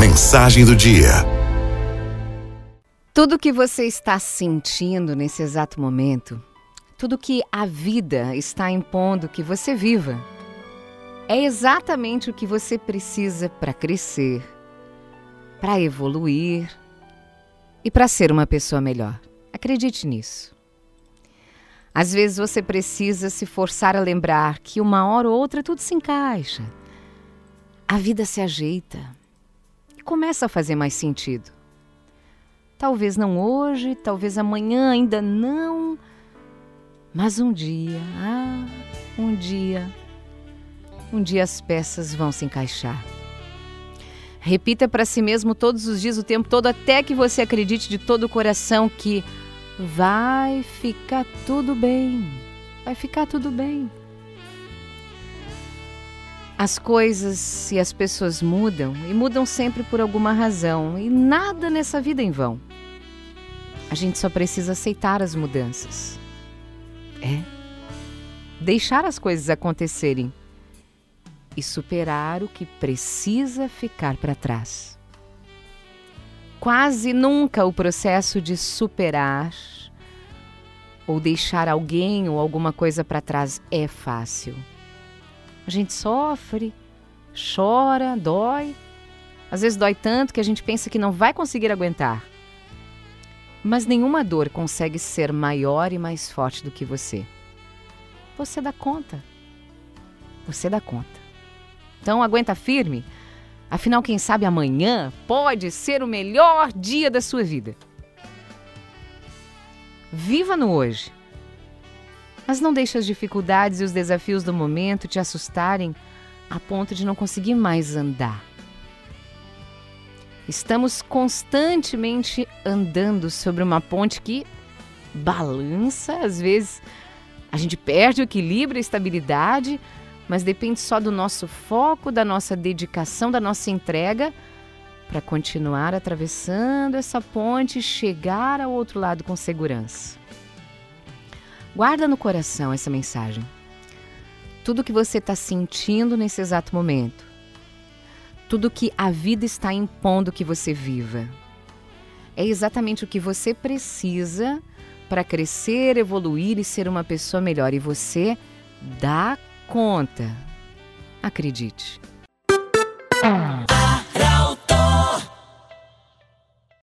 Mensagem do dia. Tudo que você está sentindo nesse exato momento, tudo que a vida está impondo que você viva, é exatamente o que você precisa para crescer, para evoluir e para ser uma pessoa melhor. Acredite nisso. Às vezes você precisa se forçar a lembrar que uma hora ou outra tudo se encaixa. A vida se ajeita começa a fazer mais sentido. Talvez não hoje, talvez amanhã, ainda não. Mas um dia, ah, um dia, um dia as peças vão se encaixar. Repita para si mesmo todos os dias, o tempo todo, até que você acredite de todo o coração que vai ficar tudo bem. Vai ficar tudo bem. As coisas e as pessoas mudam e mudam sempre por alguma razão, e nada nessa vida é em vão. A gente só precisa aceitar as mudanças. É. Deixar as coisas acontecerem e superar o que precisa ficar para trás. Quase nunca o processo de superar ou deixar alguém ou alguma coisa para trás é fácil. A gente sofre, chora, dói. Às vezes dói tanto que a gente pensa que não vai conseguir aguentar. Mas nenhuma dor consegue ser maior e mais forte do que você. Você dá conta. Você dá conta. Então aguenta firme Afinal, quem sabe amanhã pode ser o melhor dia da sua vida. Viva no hoje. Mas não deixe as dificuldades e os desafios do momento te assustarem a ponto de não conseguir mais andar. Estamos constantemente andando sobre uma ponte que balança, às vezes a gente perde o equilíbrio a estabilidade, mas depende só do nosso foco, da nossa dedicação, da nossa entrega para continuar atravessando essa ponte e chegar ao outro lado com segurança. Guarda no coração essa mensagem. Tudo que você está sentindo nesse exato momento, tudo que a vida está impondo que você viva, é exatamente o que você precisa para crescer, evoluir e ser uma pessoa melhor. E você dá conta. Acredite.